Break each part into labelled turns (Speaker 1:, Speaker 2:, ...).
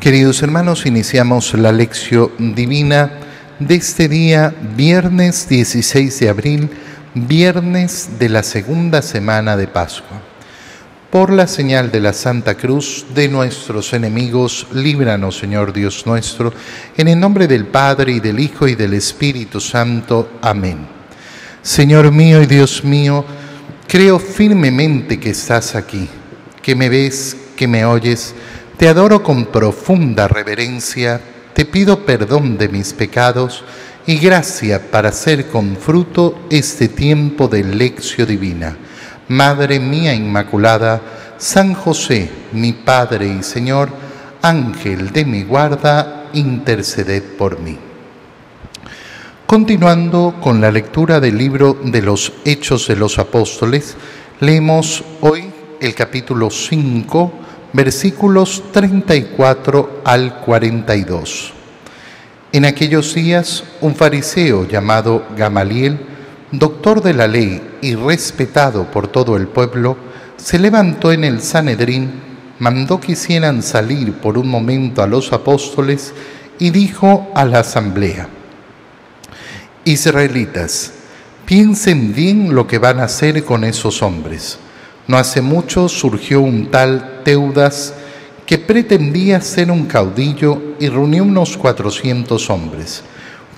Speaker 1: Queridos hermanos, iniciamos la lección divina de este día, viernes 16 de abril, viernes de la segunda semana de Pascua. Por la señal de la Santa Cruz de nuestros enemigos, líbranos, Señor Dios nuestro, en el nombre del Padre y del Hijo y del Espíritu Santo. Amén. Señor mío y Dios mío, creo firmemente que estás aquí, que me ves, que me oyes, te adoro con profunda reverencia, te pido perdón de mis pecados y gracia para hacer con fruto este tiempo de lección divina Madre mía Inmaculada, San José, mi Padre y Señor, Ángel de mi guarda, interceded por mí. Continuando con la lectura del libro de los Hechos de los Apóstoles, leemos hoy el capítulo 5, versículos 34 al 42. En aquellos días, un fariseo llamado Gamaliel, doctor de la ley y respetado por todo el pueblo, se levantó en el Sanedrín, mandó que hicieran salir por un momento a los apóstoles y dijo a la asamblea, Israelitas, piensen bien lo que van a hacer con esos hombres. No hace mucho surgió un tal Que pretendía ser un caudillo y reunió unos cuatrocientos hombres.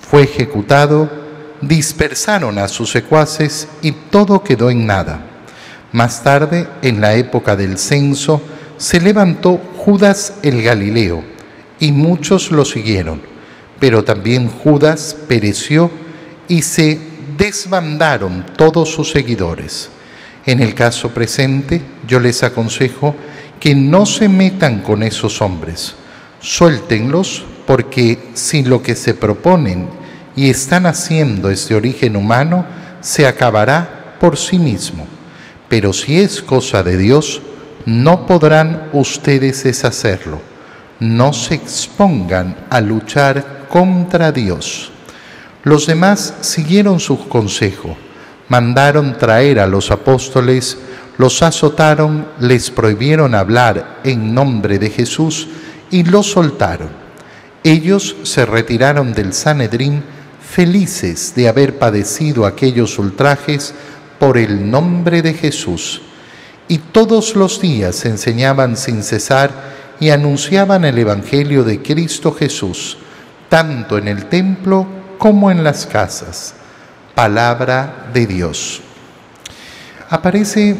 Speaker 1: Fue ejecutado dispersaron a sus secuaces y todo quedó en nada. Más tarde, en la época del censo, se levantó Judas el Galileo y muchos lo siguieron, pero también Judas pereció y se desbandaron todos sus seguidores. En el caso presente, yo les aconsejo que no se metan con esos hombres, suéltenlos porque si lo que se proponen y están haciendo este origen humano, se acabará por sí mismo. Pero si es cosa de Dios, no podrán ustedes deshacerlo. No se expongan a luchar contra Dios. Los demás siguieron su consejo. Mandaron traer a los apóstoles, los azotaron, les prohibieron hablar en nombre de Jesús y los soltaron. Ellos se retiraron del Sanedrín felices de haber padecido aquellos ultrajes por el nombre de Jesús. Y todos los días enseñaban sin cesar y anunciaban el Evangelio de Cristo Jesús, tanto en el templo como en las casas. Palabra de Dios. Aparece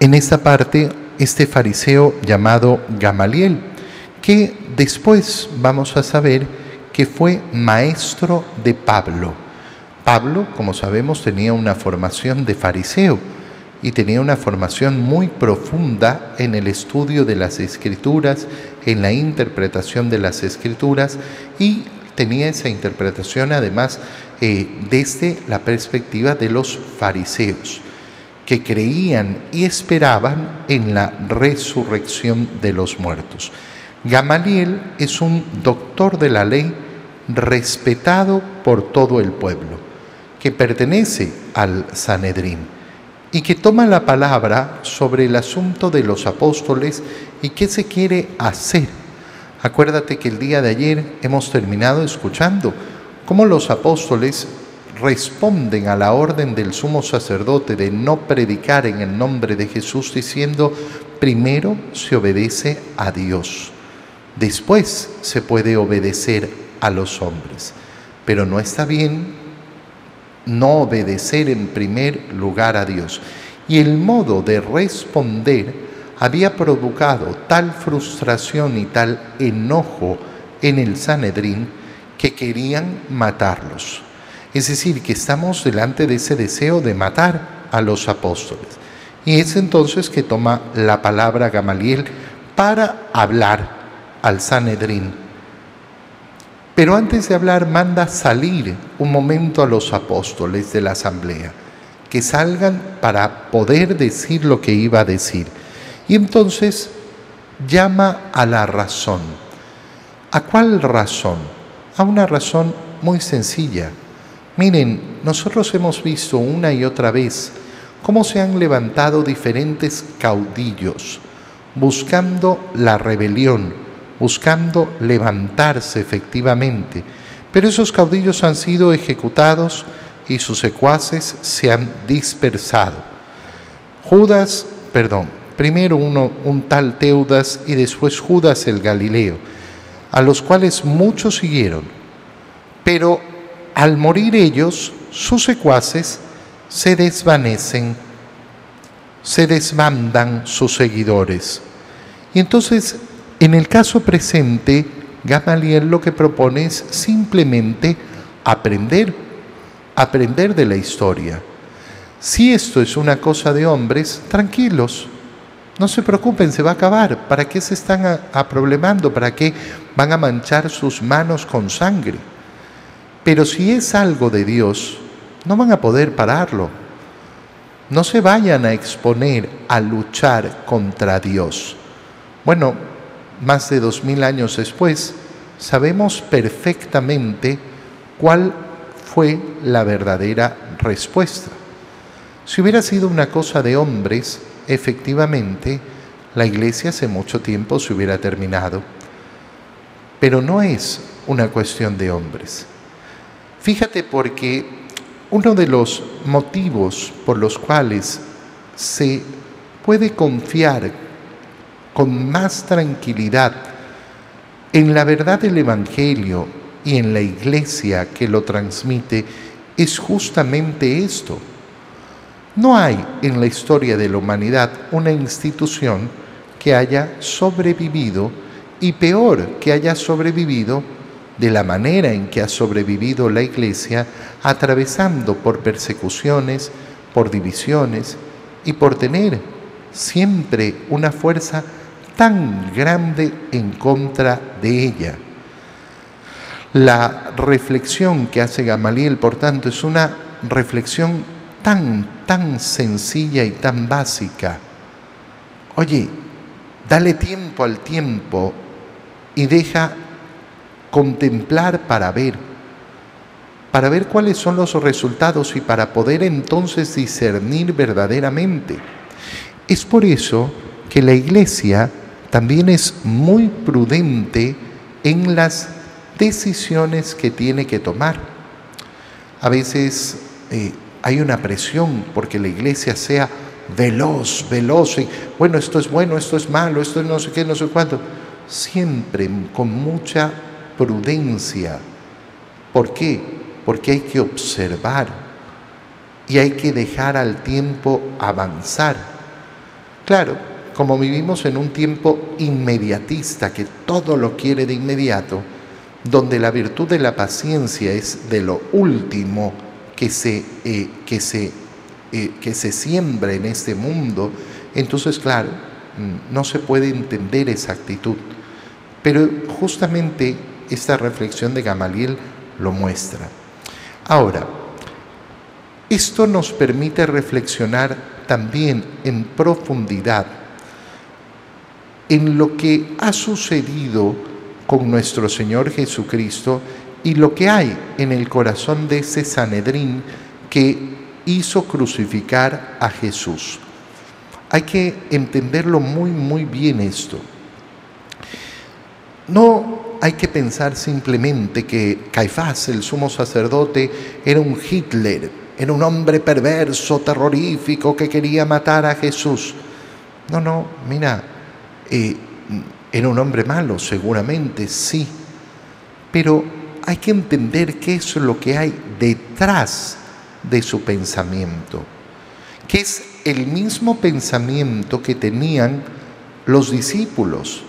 Speaker 1: en esta parte este fariseo llamado Gamaliel, que después vamos a saber que fue maestro de Pablo. Pablo, como sabemos, tenía una formación de fariseo y tenía una formación muy profunda en el estudio de las escrituras, en la interpretación de las escrituras y tenía esa interpretación además eh, desde la perspectiva de los fariseos, que creían y esperaban en la resurrección de los muertos. Gamaliel es un doctor de la ley respetado por todo el pueblo, que pertenece al Sanedrín y que toma la palabra sobre el asunto de los apóstoles y qué se quiere hacer. Acuérdate que el día de ayer hemos terminado escuchando cómo los apóstoles responden a la orden del sumo sacerdote de no predicar en el nombre de Jesús diciendo, primero se obedece a Dios, después se puede obedecer a los hombres. Pero no está bien no obedecer en primer lugar a Dios. Y el modo de responder había provocado tal frustración y tal enojo en el Sanedrín que querían matarlos. Es decir, que estamos delante de ese deseo de matar a los apóstoles. Y es entonces que toma la palabra Gamaliel para hablar al Sanedrín pero antes de hablar, manda salir un momento a los apóstoles de la asamblea, que salgan para poder decir lo que iba a decir. Y entonces llama a la razón. ¿A cuál razón? A una razón muy sencilla. Miren, nosotros hemos visto una y otra vez cómo se han levantado diferentes caudillos buscando la rebelión, buscando levantarse efectivamente. Pero esos caudillos han sido ejecutados y sus secuaces se han dispersado. Judas, perdón, primero uno, un tal Teudas y después Judas el Galileo, a los cuales muchos siguieron. Pero al morir ellos, sus secuaces se desvanecen, se desbandan sus seguidores. Y entonces, en el caso presente, Gamaliel lo que propone es simplemente aprender, aprender de la historia. Si esto es una cosa de hombres, tranquilos, no se preocupen, se va a acabar. ¿Para qué se están aproblemando? ¿Para qué van a manchar sus manos con sangre? Pero si es algo de Dios, no van a poder pararlo. No se vayan a exponer a luchar contra Dios. Bueno, más de dos mil años después, sabemos perfectamente cuál fue la verdadera respuesta. Si hubiera sido una cosa de hombres, efectivamente, la iglesia hace mucho tiempo se hubiera terminado. Pero no es una cuestión de hombres. Fíjate porque uno de los motivos por los cuales se puede confiar con más tranquilidad en la verdad del Evangelio y en la iglesia que lo transmite es justamente esto. No hay en la historia de la humanidad una institución que haya sobrevivido y peor que haya sobrevivido de la manera en que ha sobrevivido la Iglesia, atravesando por persecuciones, por divisiones y por tener siempre una fuerza tan grande en contra de ella. La reflexión que hace Gamaliel, por tanto, es una reflexión tan, tan sencilla y tan básica. Oye, dale tiempo al tiempo y deja contemplar para ver, para ver cuáles son los resultados y para poder entonces discernir verdaderamente. Es por eso que la iglesia también es muy prudente en las decisiones que tiene que tomar. A veces eh, hay una presión porque la iglesia sea veloz, veloz, y bueno, esto es bueno, esto es malo, esto es no sé qué, no sé cuánto. Siempre con mucha prudencia. ¿Por qué? Porque hay que observar y hay que dejar al tiempo avanzar. Claro, como vivimos en un tiempo inmediatista, que todo lo quiere de inmediato, donde la virtud de la paciencia es de lo último que se, eh, que se, eh, que se siembra en este mundo, entonces, claro, mm, no se puede entender esa actitud. Pero justamente esta reflexión de Gamaliel lo muestra. Ahora, esto nos permite reflexionar también en profundidad en lo que ha sucedido con nuestro Señor Jesucristo y lo que hay en el corazón de ese Sanedrín que hizo crucificar a Jesús. Hay que entenderlo muy, muy bien esto. No hay que pensar simplemente que Caifás, el sumo sacerdote, era un Hitler, era un hombre perverso, terrorífico, que quería matar a Jesús. No, no, mira, eh, era un hombre malo, seguramente, sí, pero hay que entender qué es lo que hay detrás de su pensamiento, que es el mismo pensamiento que tenían los discípulos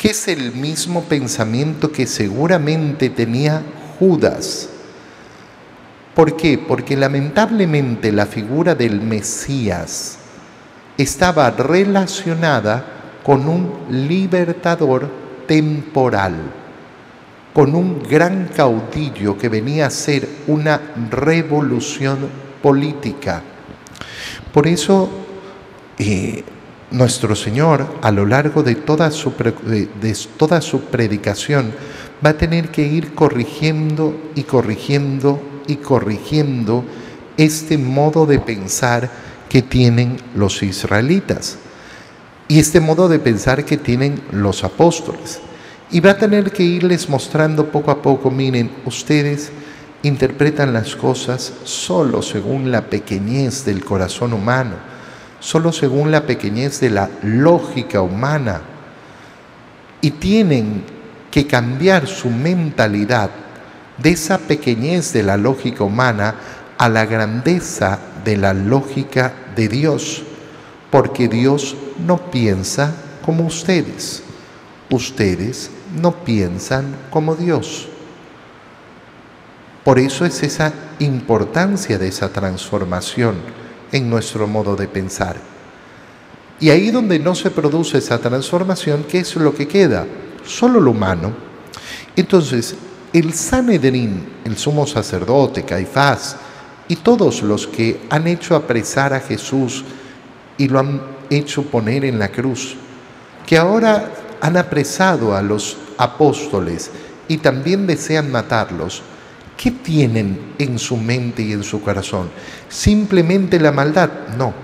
Speaker 1: que es el mismo pensamiento que seguramente tenía Judas. ¿Por qué? Porque lamentablemente la figura del Mesías estaba relacionada con un libertador temporal, con un gran caudillo que venía a ser una revolución política. Por eso, eh, nuestro Señor a lo largo de toda, su, de toda su predicación va a tener que ir corrigiendo y corrigiendo y corrigiendo este modo de pensar que tienen los israelitas y este modo de pensar que tienen los apóstoles. Y va a tener que irles mostrando poco a poco, miren, ustedes interpretan las cosas solo según la pequeñez del corazón humano, solo según la pequeñez de la lógica humana. Y tienen que cambiar su mentalidad de esa pequeñez de la lógica humana a la grandeza de la lógica de Dios, porque Dios no piensa como ustedes, ustedes no piensan como Dios. Por eso es esa importancia de esa transformación en nuestro modo de pensar. Y ahí donde no se produce esa transformación, ¿qué es lo que queda? Solo lo humano. Entonces, el Sanedrín, el sumo sacerdote, Caifás, y todos los que han hecho apresar a Jesús y lo han hecho poner en la cruz, que ahora han apresado a los apóstoles y también desean matarlos, ¿qué tienen en su mente y en su corazón? ¿Simplemente la maldad? No.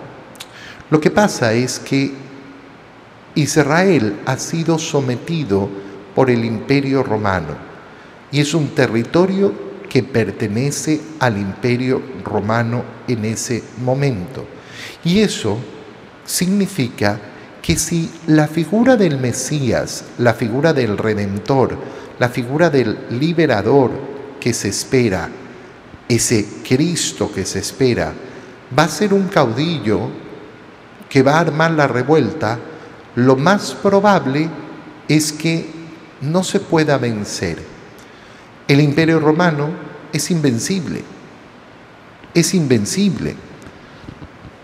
Speaker 1: Lo que pasa es que Israel ha sido sometido por el imperio romano y es un territorio que pertenece al imperio romano en ese momento. Y eso significa que si la figura del Mesías, la figura del Redentor, la figura del liberador que se espera, ese Cristo que se espera, va a ser un caudillo que va a armar la revuelta, lo más probable es que no se pueda vencer. El imperio romano es invencible, es invencible.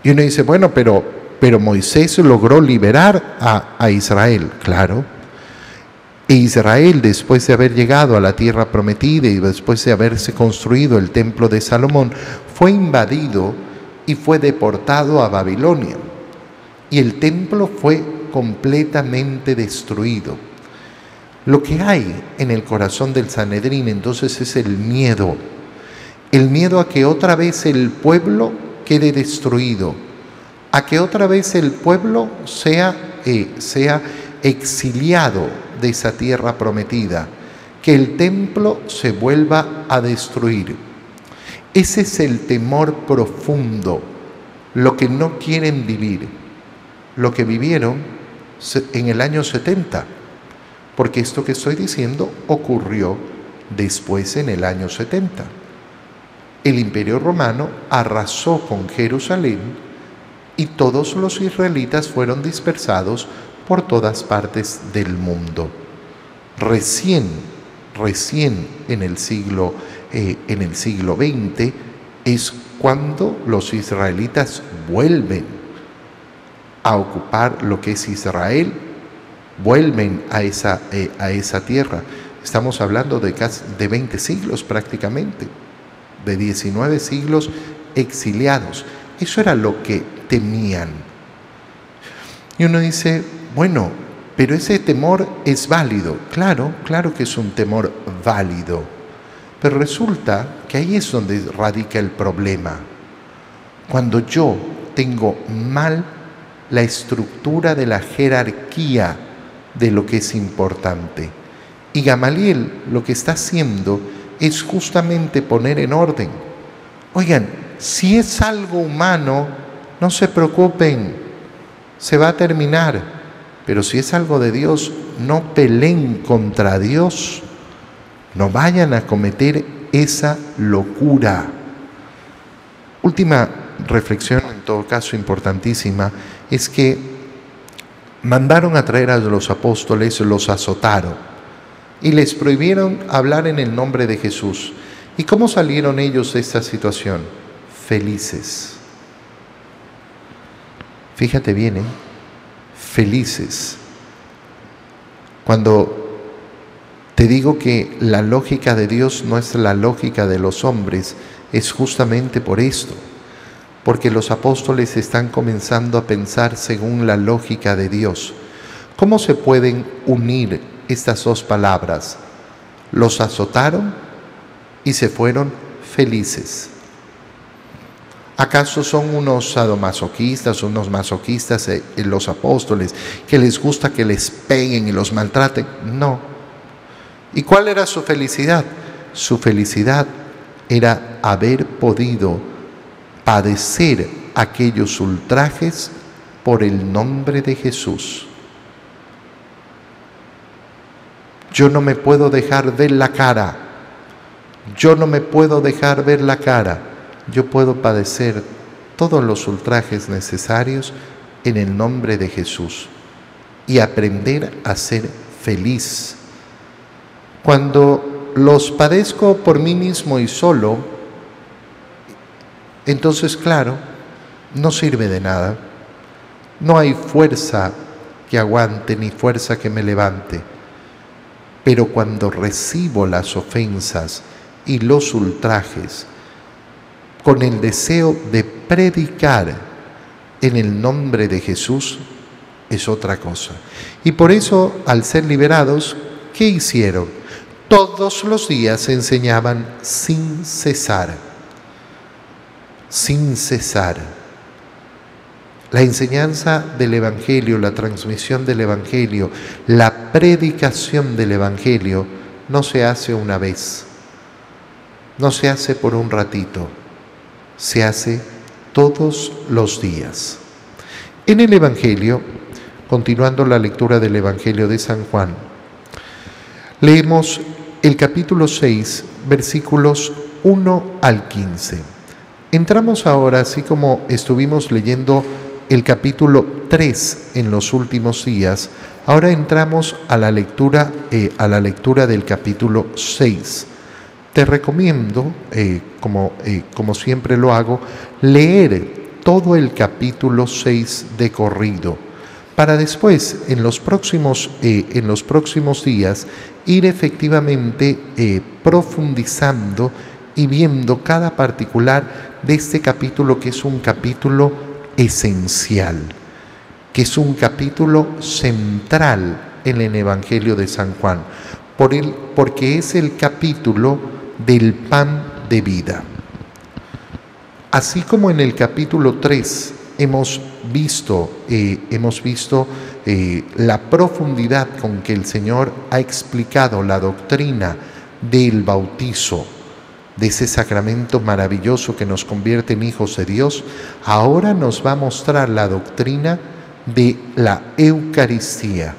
Speaker 1: Y uno dice, bueno, pero pero Moisés logró liberar a, Israel, claro. Israel, después de haber llegado a la tierra prometida y después de haberse construido el templo de Salomón, fue invadido y fue deportado a Babilonia. Y el templo fue completamente destruido. Lo que hay en el corazón del Sanedrín entonces es el miedo. El miedo a que otra vez el pueblo quede destruido a que otra vez el pueblo sea, eh, sea exiliado de esa tierra prometida, que el templo se vuelva a destruir. Ese es el temor profundo, lo que no quieren vivir, lo que vivieron en el año 70, porque esto que estoy diciendo ocurrió después en el año 70. El imperio romano arrasó con Jerusalén y todos los israelitas fueron dispersados por todas partes del mundo. Recién, recién en el siglo, eh, en el siglo XX es cuando los israelitas vuelven a ocupar lo que es Israel, vuelven a esa, eh, a esa tierra. Estamos hablando de, casi, de 20 siglos prácticamente, de 19 siglos exiliados. Eso era lo que temían. Y uno dice, bueno, pero ese temor es válido. Claro, claro que es un temor válido. Pero resulta que ahí es donde radica el problema. Cuando yo tengo mal la estructura de la jerarquía de lo que es importante. Y Gamaliel lo que está haciendo es justamente poner en orden. Oigan, si es algo humano, no se preocupen, se va a terminar. Pero si es algo de Dios, no peleen contra Dios. No vayan a cometer esa locura. Última reflexión, en todo caso importantísima, es que mandaron a traer a los apóstoles, los azotaron y les prohibieron hablar en el nombre de Jesús. ¿Y cómo salieron ellos de esta situación? Felices fíjate bien, ¿eh? Felices. Cuando te digo que la lógica de Dios no es la lógica de los hombres, es justamente por esto, porque los apóstoles están comenzando a pensar según la lógica de Dios. ¿Cómo se pueden unir estas dos palabras? Los azotaron y se fueron felices. ¿Acaso son unos sadomasoquistas, unos masoquistas eh, los apóstoles, que les gusta que les peguen y los maltraten? No, ¿Y cuál era su felicidad? Su felicidad era haber podido padecer aquellos ultrajes por el nombre de Jesús. Yo no me puedo dejar ver la cara. Yo no me puedo dejar ver la cara. Yo puedo padecer todos los ultrajes necesarios en el nombre de Jesús y aprender a ser feliz. Cuando los padezco por mí mismo y solo, entonces claro, no sirve de nada. No hay fuerza que aguante ni fuerza que me levante. Pero cuando recibo las ofensas y los ultrajes con el deseo de predicar en el nombre de Jesús, es otra cosa. Y por eso, al ser liberados, ¿qué hicieron? Todos los días enseñaban sin cesar, sin cesar. La enseñanza del Evangelio, la transmisión del Evangelio, la predicación del Evangelio no se hace una vez, no se hace por un ratito, se hace todos los días. En el Evangelio, continuando la lectura del Evangelio de San Juan, leemos el capítulo 6, versículos 1 al 15. Entramos ahora, así como estuvimos leyendo el capítulo 3 en los últimos días, ahora entramos a la lectura, eh, a la lectura del capítulo 6. Te recomiendo, eh, como, eh, como siempre lo hago, leer todo el capítulo 6 de corrido, para después, en los próximos, en los próximos días, ir efectivamente profundizando y viendo cada particular de este capítulo que es un capítulo esencial, que es un capítulo central en el Evangelio de San Juan, por el, porque es el capítulo del pan de vida. Así como en el capítulo 3 hemos visto, eh, hemos visto eh, la profundidad con que el Señor ha explicado la doctrina del bautizo, de ese sacramento maravilloso que nos convierte en hijos de Dios, ahora nos va a mostrar la doctrina de la Eucaristía,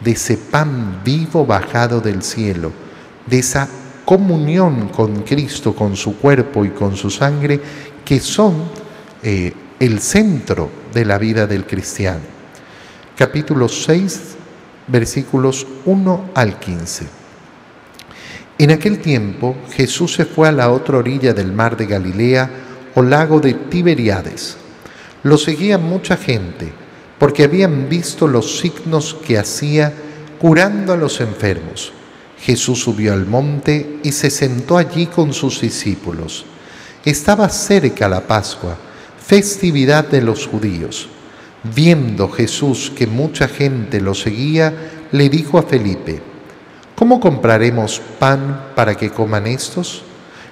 Speaker 1: de ese pan vivo bajado del cielo, de esa comunión con Cristo, con su cuerpo y con su sangre, que son eh, el centro de la vida del cristiano. Capítulo 6, versículos 1 al 15. En aquel tiempo Jesús se fue a la otra orilla del mar de Galilea o lago de Tiberiades. Lo seguía mucha gente porque habían visto los signos que hacía curando a los enfermos. Jesús subió al monte y se sentó allí con sus discípulos. Estaba cerca la Pascua, festividad de los judíos. Viendo Jesús que mucha gente lo seguía, le dijo a Felipe, ¿Cómo compraremos pan para que coman estos?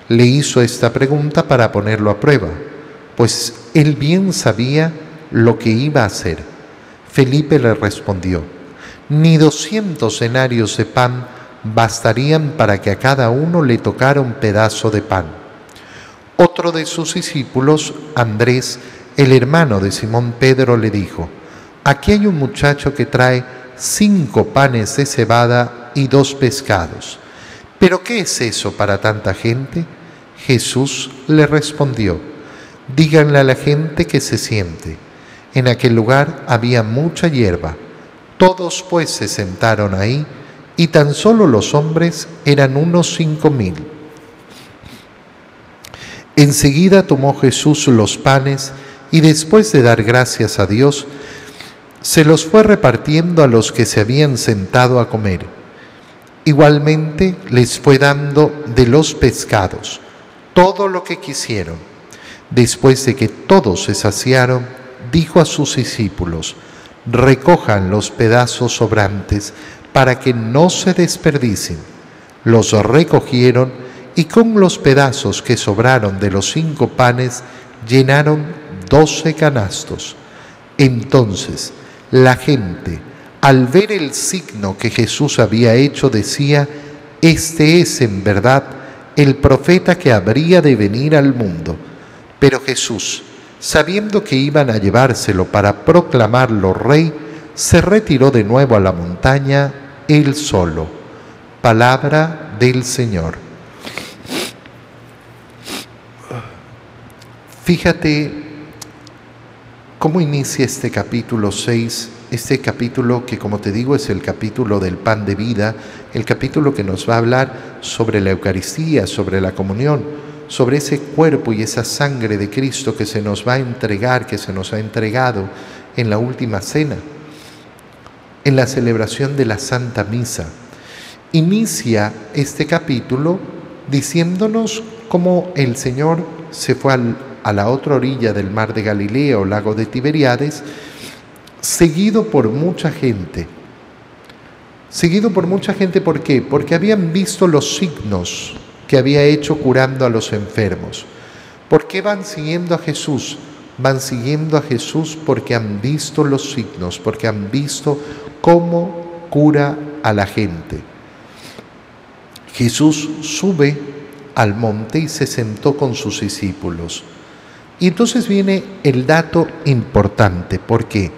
Speaker 1: Le hizo esta pregunta para ponerlo a prueba, pues él bien sabía lo que iba a hacer. Felipe le respondió, ni doscientos denarios de pan bastarían para que a cada uno le tocara un pedazo de pan. Otro de sus discípulos, Andrés, el hermano de Simón Pedro, le dijo, aquí hay un muchacho que trae cinco panes de cebada y dos pescados. ¿Pero qué es eso para tanta gente? Jesús le respondió, díganle a la gente que se siente. En aquel lugar había mucha hierba. Todos pues se sentaron ahí y tan solo los hombres eran unos cinco mil. Enseguida tomó Jesús los panes y después de dar gracias a Dios, se los fue repartiendo a los que se habían sentado a comer Igualmente les fue dando de los pescados todo lo que quisieron. Después de que todos se saciaron, dijo a sus discípulos, recojan los pedazos sobrantes para que no se desperdicien. Los recogieron y con los pedazos que sobraron de los cinco panes llenaron doce canastos. Entonces la gente al ver el signo que Jesús había hecho, decía, Este es en verdad el profeta que habría de venir al mundo. Pero Jesús, sabiendo que iban a llevárselo para proclamarlo rey, se retiró de nuevo a la montaña él solo. Palabra del Señor. Fíjate cómo inicia este capítulo 6, este capítulo que como te digo es el capítulo del pan de vida, el capítulo que nos va a hablar sobre la Eucaristía, sobre la comunión, sobre ese cuerpo y esa sangre de Cristo que se nos va a entregar, que se nos ha entregado en la última cena en la celebración de la Santa Misa. Inicia este capítulo diciéndonos cómo el Señor se fue a la otra orilla del mar de Galilea o lago de Tiberiades, seguido por mucha gente. Seguido por mucha gente, ¿por qué? Porque habían visto los signos que había hecho curando a los enfermos. ¿Por qué van siguiendo a Jesús? Van siguiendo a Jesús porque han visto los signos, porque han visto cómo cura a la gente. Jesús sube al monte y se sentó con sus discípulos. Y entonces viene el dato importante. ¿Por qué?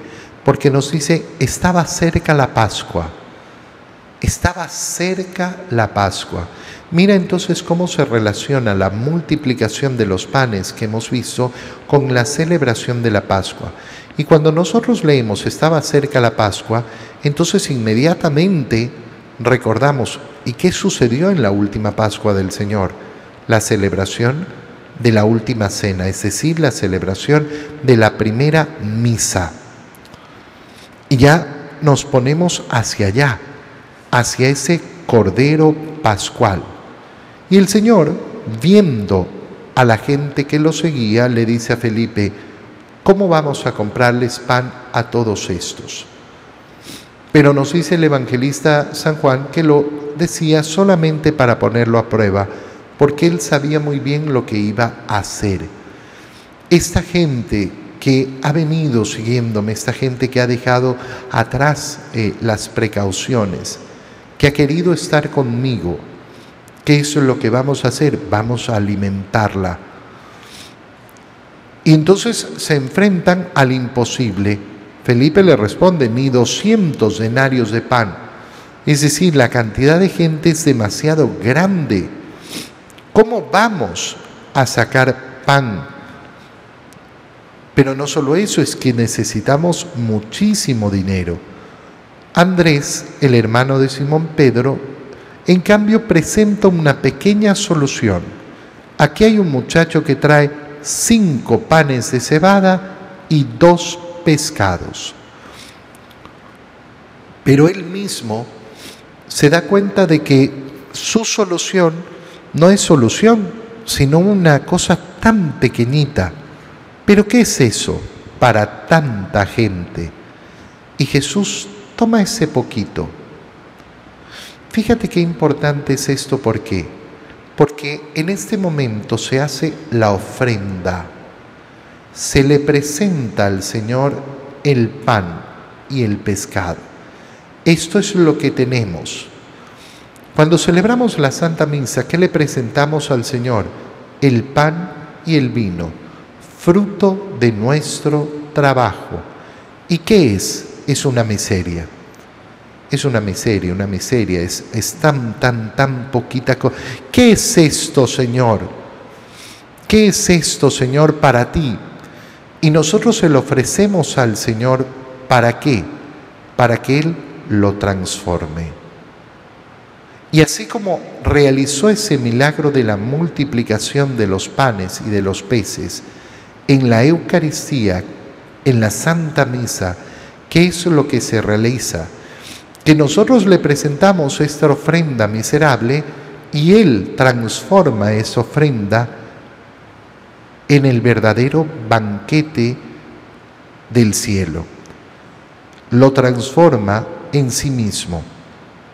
Speaker 1: Porque nos dice, estaba cerca la Pascua. Estaba cerca la Pascua. Mira entonces cómo se relaciona la multiplicación de los panes que hemos visto con la celebración de la Pascua. Y cuando nosotros leemos estaba cerca la Pascua, entonces inmediatamente recordamos, ¿y qué sucedió en la última Pascua del Señor? La celebración de la última cena, es decir, la celebración de la primera misa. Y ya nos ponemos hacia allá, hacia ese Cordero Pascual. Y el Señor, viendo a la gente que lo seguía, le dice a Felipe, ¿cómo vamos a comprarles pan a todos estos? Pero nos dice el evangelista San Juan que lo decía solamente para ponerlo a prueba, porque él sabía muy bien lo que iba a hacer. Esta gente que ha venido siguiéndome, esta gente que ha dejado atrás eh, las precauciones, que ha querido estar conmigo, ¿qué es lo que vamos a hacer? Vamos a alimentarla. Y entonces se enfrentan al imposible Felipe le responde, ni 200 denarios de pan. Es decir, la cantidad de gente es demasiado grande. ¿Cómo vamos a sacar pan? Pero no solo eso, es que necesitamos muchísimo dinero. Andrés, el hermano de Simón Pedro, en cambio presenta una pequeña solución. Aquí hay un muchacho que trae cinco panes de cebada y dos pescados. Pero él mismo se da cuenta de que su solución no es solución, sino una cosa tan pequeñita. Pero ¿qué es eso para tanta gente? Y Jesús toma ese poquito. Fíjate qué importante es esto, ¿por qué? Porque en este momento se hace la ofrenda se le presenta al Señor el pan y el pescado. Esto es lo que tenemos. Cuando celebramos la Santa Misa, ¿qué le presentamos al Señor? El pan y el vino, fruto de nuestro trabajo. ¿Y qué es? Es una miseria. Es una miseria, una miseria, es, tan, tan, tan poquita cosa. ¿Qué es esto, Señor? ¿Qué es esto, Señor, para ti? Y nosotros se lo ofrecemos al Señor, ¿para qué? Para que Él lo transforme. Y así como realizó ese milagro de la multiplicación de los panes y de los peces, en la Eucaristía, en la Santa Misa, ¿qué es lo que se realiza? Que nosotros le presentamos esta ofrenda miserable y Él transforma esa ofrenda en el verdadero banquete del cielo. Lo transforma en sí mismo,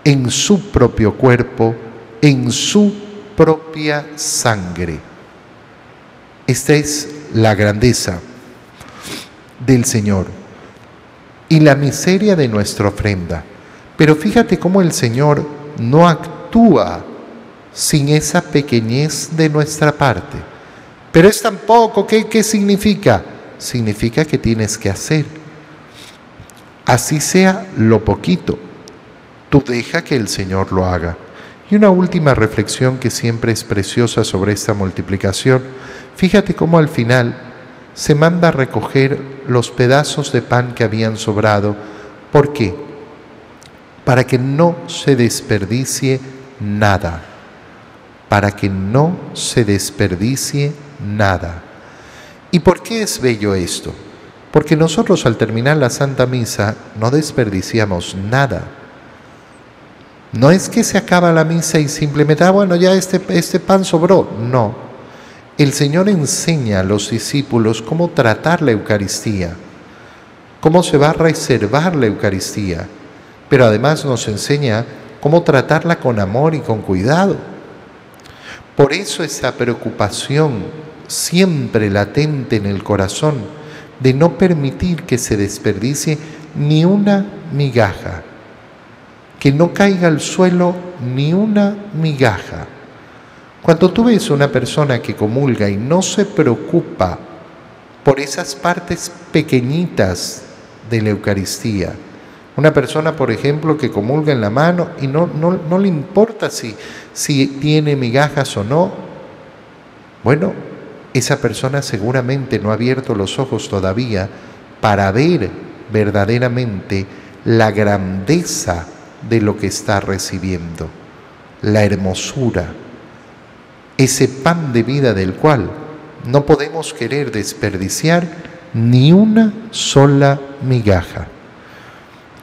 Speaker 1: en su propio cuerpo, en su propia sangre. Esta es la grandeza del Señor y la miseria de nuestra ofrenda. Pero fíjate cómo el Señor no actúa sin esa pequeñez de nuestra parte. Pero es tan poco, ¿qué, qué significa? Significa que tienes que hacer. Así sea lo poquito, tú deja que el Señor lo haga. Y una última reflexión que siempre es preciosa sobre esta multiplicación, fíjate cómo al final se manda a recoger los pedazos de pan que habían sobrado. ¿Por qué? Para que no se desperdicie nada. Para que no se desperdicie nada. ¿Y por qué es bello esto? Porque nosotros al terminar la Santa Misa no desperdiciamos nada. No es que se acaba la misa y simplemente, ah, bueno, ya este, este pan sobró. No. El Señor enseña a los discípulos cómo tratar la Eucaristía, cómo se va a reservar la Eucaristía, pero además nos enseña cómo tratarla con amor y con cuidado. Por eso esa preocupación siempre latente en el corazón de no permitir que se desperdicie ni una migaja que no caiga al suelo ni una migaja. Cuando tú ves una persona que comulga y no se preocupa por esas partes pequeñitas de la Eucaristía, una persona, por ejemplo, que comulga en la mano y no, no, no le importa si, si tiene migajas o no, bueno, esa persona seguramente no ha abierto los ojos todavía para ver verdaderamente la grandeza de lo que está recibiendo, la hermosura, ese pan de vida del cual no podemos querer desperdiciar ni una sola migaja.